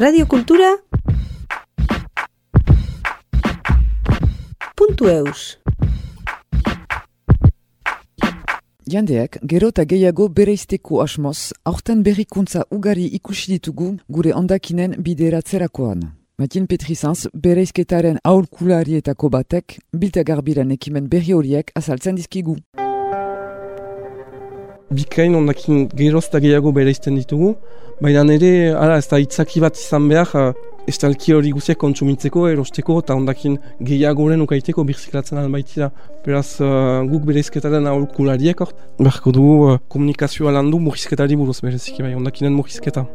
Radio Kultura eus Jandeak, gero eta gehiago bereizteko asmoz, aurten berrikuntza ugari ikusi ditugu gure ondakinen bideratzerakoan. Matin Petrizanz, bereizketaren aurkularietako batek, bilta garbiran ekimen berri horiek azaltzen dizkigu. Bikain ondakin geroz eta gehiago bereizten ditugu, baina nire, ara, ez da itzaki bat izan behar, estalki hori guziak kontsumitzeko, erosteko, eta ondakin gehiagoren ukaiteko birziklatzen albaitira. Beraz, uh, guk bereizketaren aurkulariek, beharko dugu uh, komunikazioa landu murrizketari buruz bereziki, bai, ondakinen murrizketa.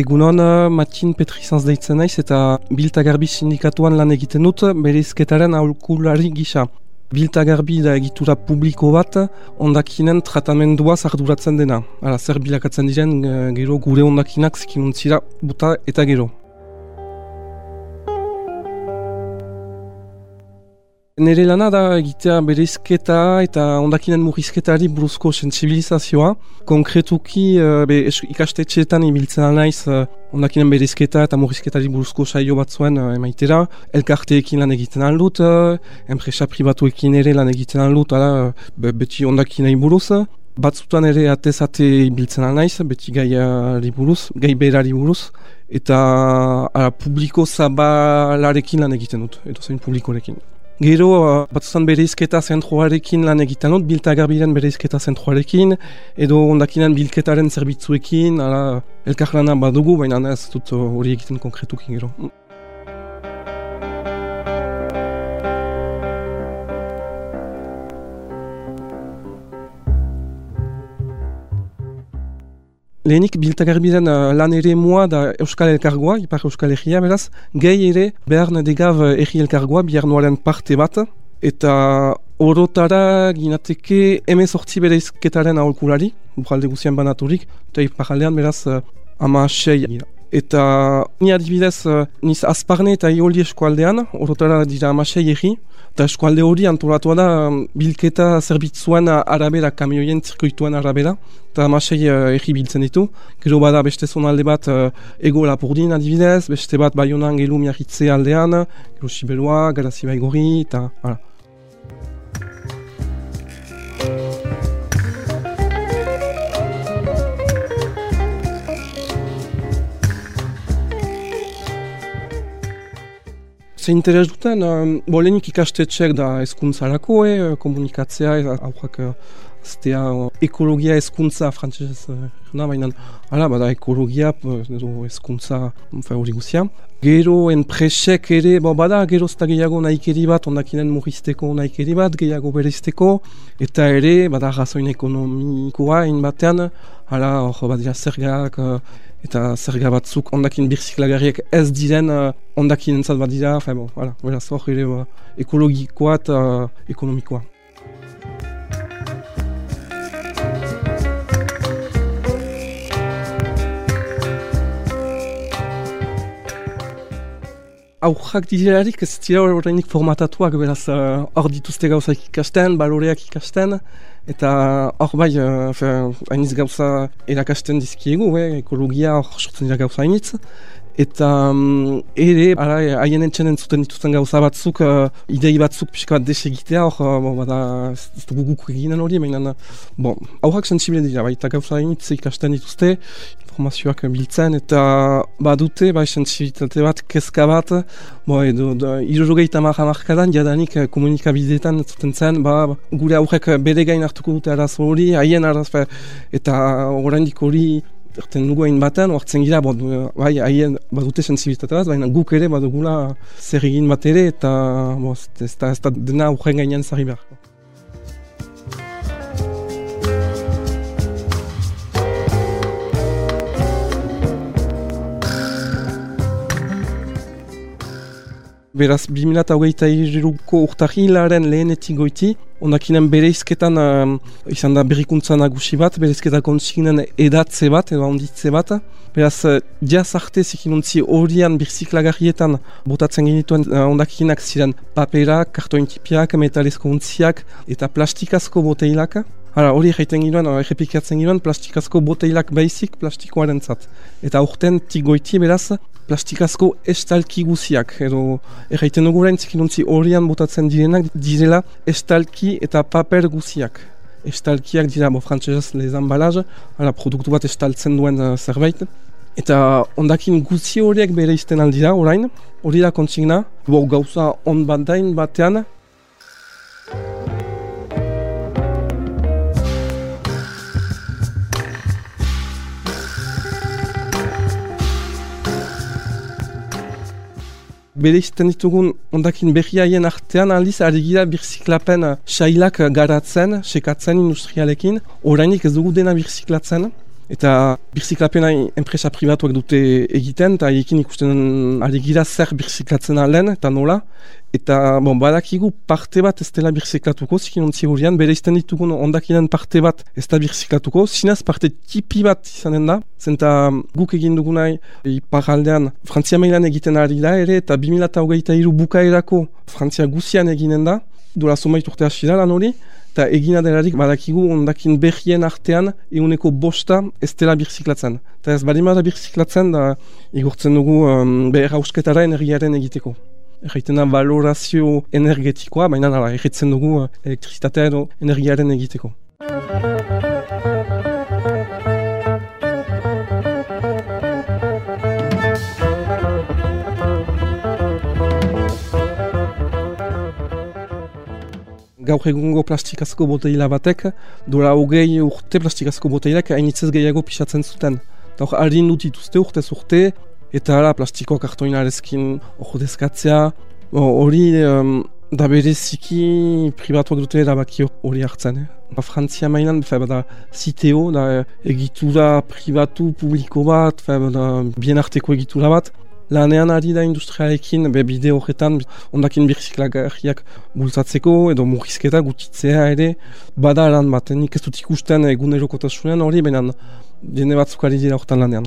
Egunon, uh, Matin Petrizanz deitzen naiz eta Bilta Garbi sindikatuan lan egiten dut bereizketaren aurkulari gisa. Bilta garbi da egitura publiko bat, ondakinen tratamendua zarduratzen dena. Hala, zer bilakatzen diren, eh, gero gure ondakinak zikinuntzira buta eta gero. Nere lana da egitea bereizketa eta ondakinen murrizketari buruzko sensibilizazioa. Konkretuki uh, be, ikastetxeetan ibiltzen naiz uh, ondakinen bereizketa eta murrizketari buruzko saio bat zuen uh, emaitera. Elkarteekin lan egiten aldut, uh, enpresa pribatuekin ere lan egiten aldut, ala, be, beti ondakinei buruz. Batzutan ere atezate ibiltzen naiz, beti gaiari buruz, gai berari buruz. Eta ala, publiko zabalarekin lan egiten dut, edo zein publikorekin. Gero, uh, batzuzan bereizketa zentroarekin lan egiten dut, biltagarbiren bereizketa zentroarekin, edo ondakinan bilketaren zerbitzuekin, ala, elkar lana badugu, baina ez dut hori egiten konkretukin gero. Lehenik biltagarbiren uh, lan ere mua da Euskal Elkargoa, Ipar Euskal Herria beraz, gehi ere behar nadegav Eri Elkargoa, bihar nuaren parte bat, eta orotara ginateke emez hortzi bere izketaren aholkulari, bukalde guzian banaturik, eta Ipar beraz uh, ama sei gira. Eta ni adibidez, uh, niz azparne eta ioli eskualdean, orotara dira ama sei egi, Eta eskualde hori antolatua da bilketa zerbitzuan arabera, kamioien zirkoituan arabera. Eta amasei erri biltzen ditu. Gero bada beste zonalde bat uh, ego lapurdin adibidez, beste bat baionan gelu miarritze aldean, gero Sibelua, Garazi Baigori, eta... Hala. Ze interes duten, um, bolenik ikastetxek da eskuntzarako, eh, komunikatzea, aurrak ztea ekologia eskuntza frantzesez uh, baina ala, bada ekologia edo eskuntza hori guzia. Gero enpresek ere, bo, bada gero zta gehiago nahikeri bat, ondakinen murrizteko nahikeri bat, gehiago berezteko, eta ere, bada razoin ekonomikoa, batean, ala, hor, badira zergak, eta zerga batzuk ondakin birziklagariek ez diren uh, ondakin entzat bat dira, fe, bon, voilà, voilà, zor ere uh, ekologikoa eta uh, ekonomikoa. Aurrak dizerarik ez dira horreinik formatatuak, beraz hor uh, dituzte gauzak ikasten, baloreak ikasten, Eta hor bai, uh, hainiz gauza erakasten dizkiegu, eh, ekologia hor sortzen dira gauza hainitz. Eta um, ere, haien entxen entzuten dituzten gauza batzuk, uh, idei batzuk pixka bat desegitea, hor, uh, bada, ez dugu guk eginen hori, baina, bon, aurrak sensibile dira, bai, eta gauza hainitz ikasten dituzte, informazioak biltzen eta badute bai sensibilitate bat, kezka bat, bo edo irurogeita marra markadan jadanik eh, komunikabideetan zuten zen, ba, gure aurrek bere gain hartuko dute arazo hori, haien arazo, eta oraindik hori erten dugu hain batean, oartzen gira, bai, haien badute sensibilitate bat, baina guk ere badugula zer egin bat ere, eta bo, ez, da, ez da dena aurren gainean zarri behar. Beraz, 2008 iruko urtahilaren lehenetik goiti, ondakinen bereizketan uh, izan da berrikuntza nagusi bat, bereizketan kontsignen edatze bat, edo onditze bat. Beraz, uh, jaz arte zikinontzi horian birziklagarrietan botatzen genituen uh, ondakinak ziren paperak, kartointipiak, metalezko untziak eta plastikazko boteilak. Hala, hori egiten giroan, egepikatzen giroan, plastikazko boteilak baizik plastikoaren zat. Eta aurten tigoiti beraz, plastikazko estalki guziak. Edo, egiten dugu orain zikinuntzi horian botatzen direnak, direla estalki eta paper guziak. Estalkiak dira, bo, frantzesez, les embalaz, hala, produktu bat estaltzen duen uh, zerbait. Eta ondakin guzi horiek bere izten aldira orain, hori da kontsigna, bo, gauza on bat batean, bere izten ditugun ondakin behiaien artean aldiz ari gira birziklapen sailak garatzen, sekatzen industrialekin, orainik ez dugu dena birziklatzen. Eta birziklapena enpresa privatuak dute egiten, eta ekin ikusten ari gira zer birziklatzen alen, eta nola. Eta bon, badakigu parte bat ez dela birziklatuko, zikin ontzi horian, bere izten ditugun ondakinen parte bat ez da birziklatuko, zinez parte tipi bat izanen da, zenta guk egin dugunai iparaldean Frantzia mailan egiten ari da ere, eta 2008 iru bukaerako Frantzia guzian eginen da, dola somait urte hasi da lan hori, eta egina delarik badakigu ondakin behien artean eguneko bosta ez dela birziklatzen. Eta ez badimara birziklatzen da igurtzen dugu um, behar hausketara energiaren egiteko. Erraiten da valorazio energetikoa, baina erraiten dugu uh, elektrizitatea edo energiaren egiteko. Gaur egungo plastikazko boteila batek, dola hogei urte plastikazko boteilak hainitzez gehiago pixatzen zuten. Eta hor, harin dut ituzte urte eta ala plastiko kartoinarezkin ordezkatzea, hori um, da bereziki privatuak dute erabaki hori hartzen. Eh? Ba, Frantzia mainan, fe, bada, ziteo, da egitura privatu publiko bat, fe, bada, bien arteko egitura bat, lanean ari da industrialekin, be bide horretan, ondakin birziklagarriak bultatzeko, edo murrizketa gutitzea ere, bada lan bat, nik ez dut ikusten egunerokotasunean hori, baina jende batzuk ari dira horretan lanean.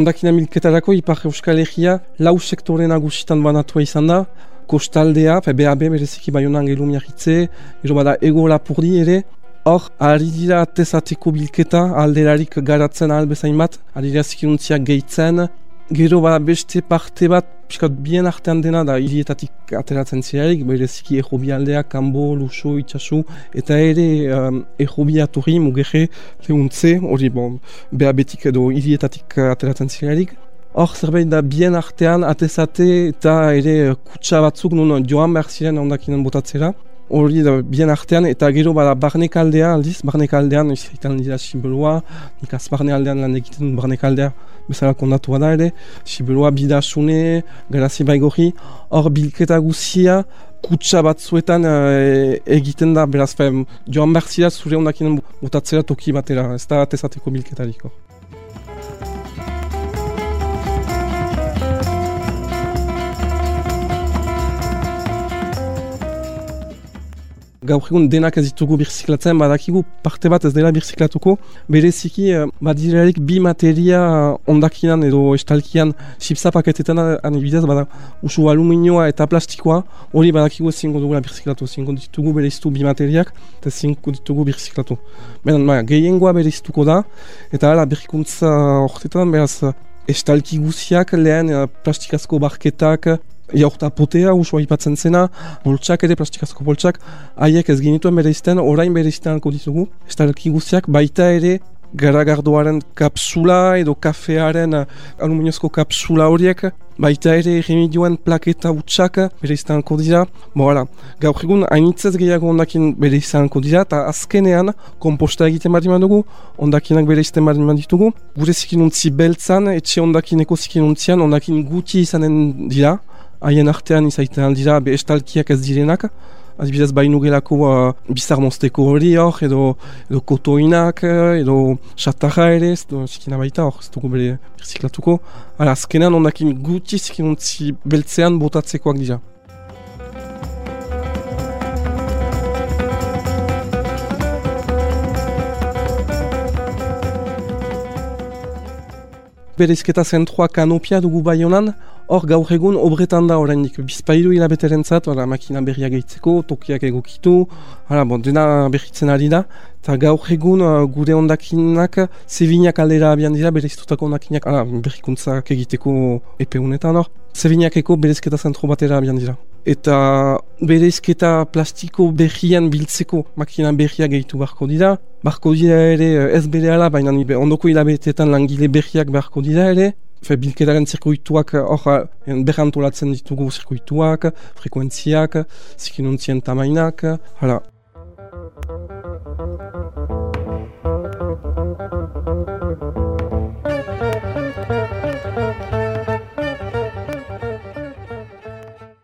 Ondakina milketarako Ipar Euskal Herria lau sektore nagusitan banatua izan da, kostaldea, BAB bereziki baionan gelu miarritze, gero bada ego lapurdi ere, hor, ari dira atezateko bilketa, alderarik garatzen ahal bezain bat, ari dira zikiruntziak gehitzen, gero bada beste parte bat, piskat bien artean dena da hirietatik ateratzen zirarik, bereziki ejobi aldea, kanbo, luso, itxasu, eta ere um, ejobi aturri, mugeje, lehuntze, hori bon, BAB-tik edo hirietatik ateratzen zirarik, Hor zerbait da bien artean atezate eta ere eh, kutsa batzuk nun joan behar ziren ondakinen botatzera. Hori da bien artean eta gero bada barnek aldea aldiz, barnek aldean izaitan dira sibeloa, nik azbarne aldean lan egiten barnek aldea bezala kondatu da ere, sibeloa bidasune, garazi baigorri, hor bilketa guzia, kutsa batzuetan uh, egiten da, beraz, joan behar zira zure ondakinen botatzera toki batera, ez da atezateko bilketariko. Gaur egun denak ez ditugu birziklatzen, badakigu parte bat ez dela birziklatuko, bereziki eh, badirarik bi materia ondakinan edo estalkian sipsa paketetan anibidez, bada usu aluminioa eta plastikoa, hori badakigu zingo dugula birziklatu, zingo ditugu berezitu bi materiak, eta zingo ditugu birziklatu. Benan, maia, gehiengoa berezituko da, eta ala berrikuntza horretan, beraz, estalki guziak lehen eh, plastikazko barketak, jaurta potea usua ipatzen zena, boltsak ere, plastikazko boltsak, haiek ez ginituen bere izten, orain bere izten alko ditugu. Estalki guztiak baita ere garagardoaren kapsula edo kafearen aluminiozko kapsula horiek, baita ere remedioen plaketa utxak bere izten alko dira. Bo, ala, gaur egun hainitzez gehiago ondakin bere izten alko dira, eta azkenean komposta egiten bari dugu, ondakinak bere izten bari ditugu. Gure zikinuntzi beltzan, etxe ondakineko zikinuntzian, ondakin guti izanen dira, haien artean izaiten aldira be estalkiak ez direnak, adibidez bainu gelako uh, bizar mozteko hori hor, edo, edo kotoinak, edo xatarra ere, ez zikina baita hor, ez dugu bere birziklatuko. Hala, azkenean ondakin guti zikinuntzi beltzean botatzekoak dira. Bereizketa zentroa kanopia dugu bai honan, hor gaur egun obretan da oraindik bizpairu hilabeteren zat, makina berriak gehitzeko, tokiak egokitu, hala, bon, dena berritzen ari da. Eta gaur egun uh, gure ondakinak zebinak aldera abian dira, bereiztutako ondakinak, hala, berrikuntzak egiteko epeunetan hor. Zevinakeko berezketa zentro batera abian dira. Eta berezketa plastiko berrian biltzeko makina berriak gehitu barko dira. Barko dira ere ez bere ala, baina ondoko hilabetetan langile berriak barko dira ere. Fe, bilketaren zirkuituak hor berrantolatzen ditugu zirkuituak, frekuentziak, zikinuntzien tamainak, hala.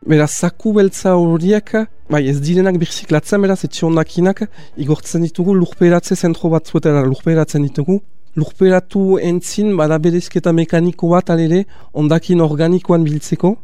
Beraz, zaku beltza horiek, bai ez direnak birziklatzen, beraz, etxe ondakinak, igortzen ditugu lurperatze zentro batzuetara lurperatzen ditugu. Lurperatu entzin, bada berezketa mekaniko bat alere, ondakin organikoan biltzeko.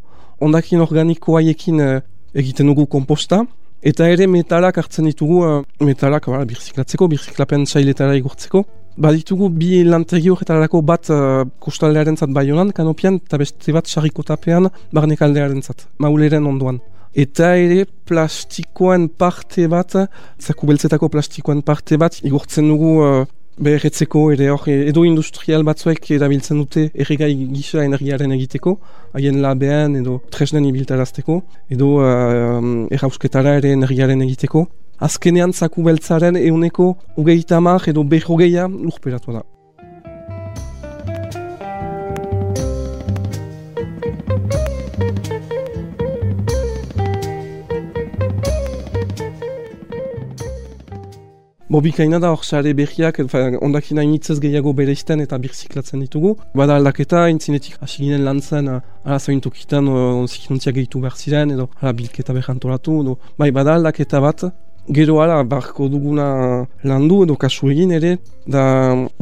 Ondakin organikoaiekin uh, egiten dugu komposta. Eta ere metalak hartzen ditugu, uh, metalak bada, birziklatzeko, birziklapen txailetara igortzeko. Baditugu bi lantegi horretarako bat uh, kostaldearen zat bai honan, kanopian, eta beste bat sarrikotapean barnekaldearen zat, mauleren onduan. Eta ere plastikoen parte bat, zaku beltzetako plastikoen parte bat, igurtzen dugu uh, beherretzeko ere hor edo industrial batzuek erabiltzen dute erregai gisa energiaren egiteko, haien labean edo tresnen ibiltarazteko, edo uh, errausketara ere energiaren egiteko azkenean zaku beltzaren euneko ugeita edo behogeia lurperatu da. Bobikaina da hor sare berriak, ondakina initzez gehiago bere izten eta birziklatzen ditugu. Bada aldaketa, intzinetik hasi ginen lan zen, ala zaintukitan onzikinuntzia gehitu behar ziren, edo ala bilketa behantolatu, edo bai bada aldaketa bat, Gero ala, barko duguna landu edo kasu egin ere, da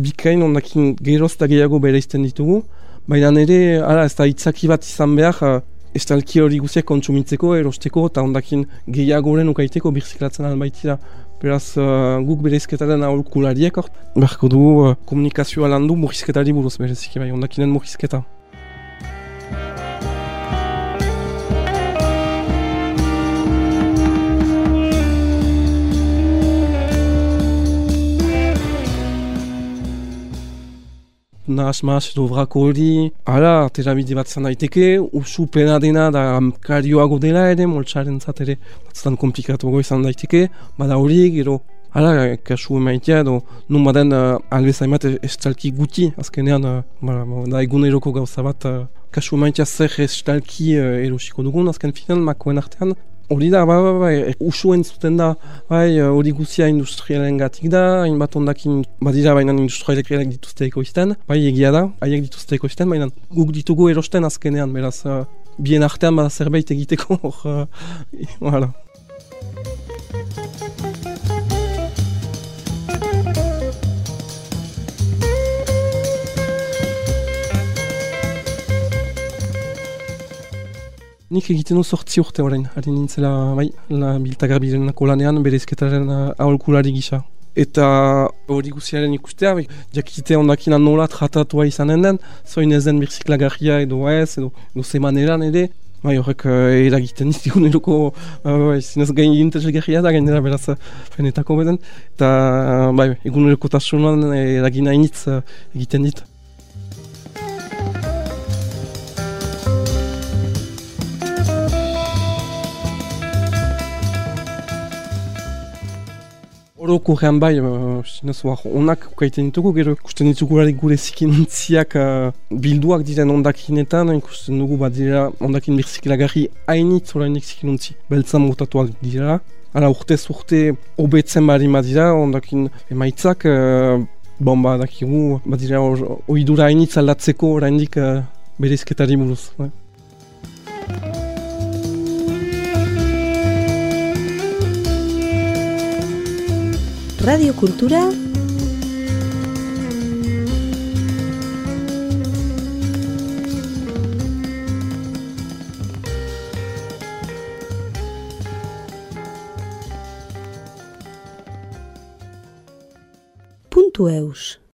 bikain ondakin geroz eta gehiago bere izten ditugu. Baina nire, ala, ez da itzaki bat izan behar, estalki hori guziak kontsumitzeko, erosteko, eta ondakin gehiago horren ukaiteko birziklatzen albaitira. Beraz, uh, guk berezketaren aholkulariek, barko dugu uh, komunikazioa landu murrizketari buruz berezik, bai, ondakinen murrizketa. Nahas mahas edo vrako hori, ala, terabide bat zan daiteke, usu pena dena da karioago dela ere, moltsaren zat ere, batzutan komplikatuago izan daiteke, bada hori, gero, ala, kasu emaitea edo, nun baden uh, albe zaimat estalki guti, azkenean, uh, bala, da eguneroko gauza bat, uh, kasu emaitea zer estalki uh, erosiko dugun, azken finan, makoen artean, Hori da, bai, bai, bai, usu entzuten da, bai, hori guzia industrialen gatik da, hainbat ondakin, badira baina industrialek dituzte ekoizten, bai, egia da, haiek dituzte ekoizten, baina guk ditugu erosten azkenean, beraz, uh, bien artean bada zerbait egiteko, hor, uh, Nik egiten du sortzi urte horrein, harin nintzela, bai, la biltagarbiren kolanean, berezketaren uh, aholkulari gisa. Eta hori guziaren ikustea, bai, jakite ondakina nola tratatua izanen den, zoin ez den birziklagarria edo ez, edo, edo zemaneran ere, bai, horrek uh, eragiten ditigun eroko, uh, bai, zinez gain interesgarria da, gainera beraz, fenetako beden, eta, bai, egun eroko tasunan eragina initz uh, egiten dit. Oroko gehan bai, uh, onak ukaiten ditugu, gero ikusten ditugu gure zikinintziak uh, bilduak diren ondakinetan, ikusten dugu bat dira ondakin birzikilagarri hainitz horreinik zikinuntzi beltzan motatuak dira. Hala urte obetzen bari dira, ondakin emaitzak, uh, bon ba dakigu, bat dira oidura hainitz aldatzeko horreinik uh, berezketari buruz. Bai. Radio Cultura. Puntueus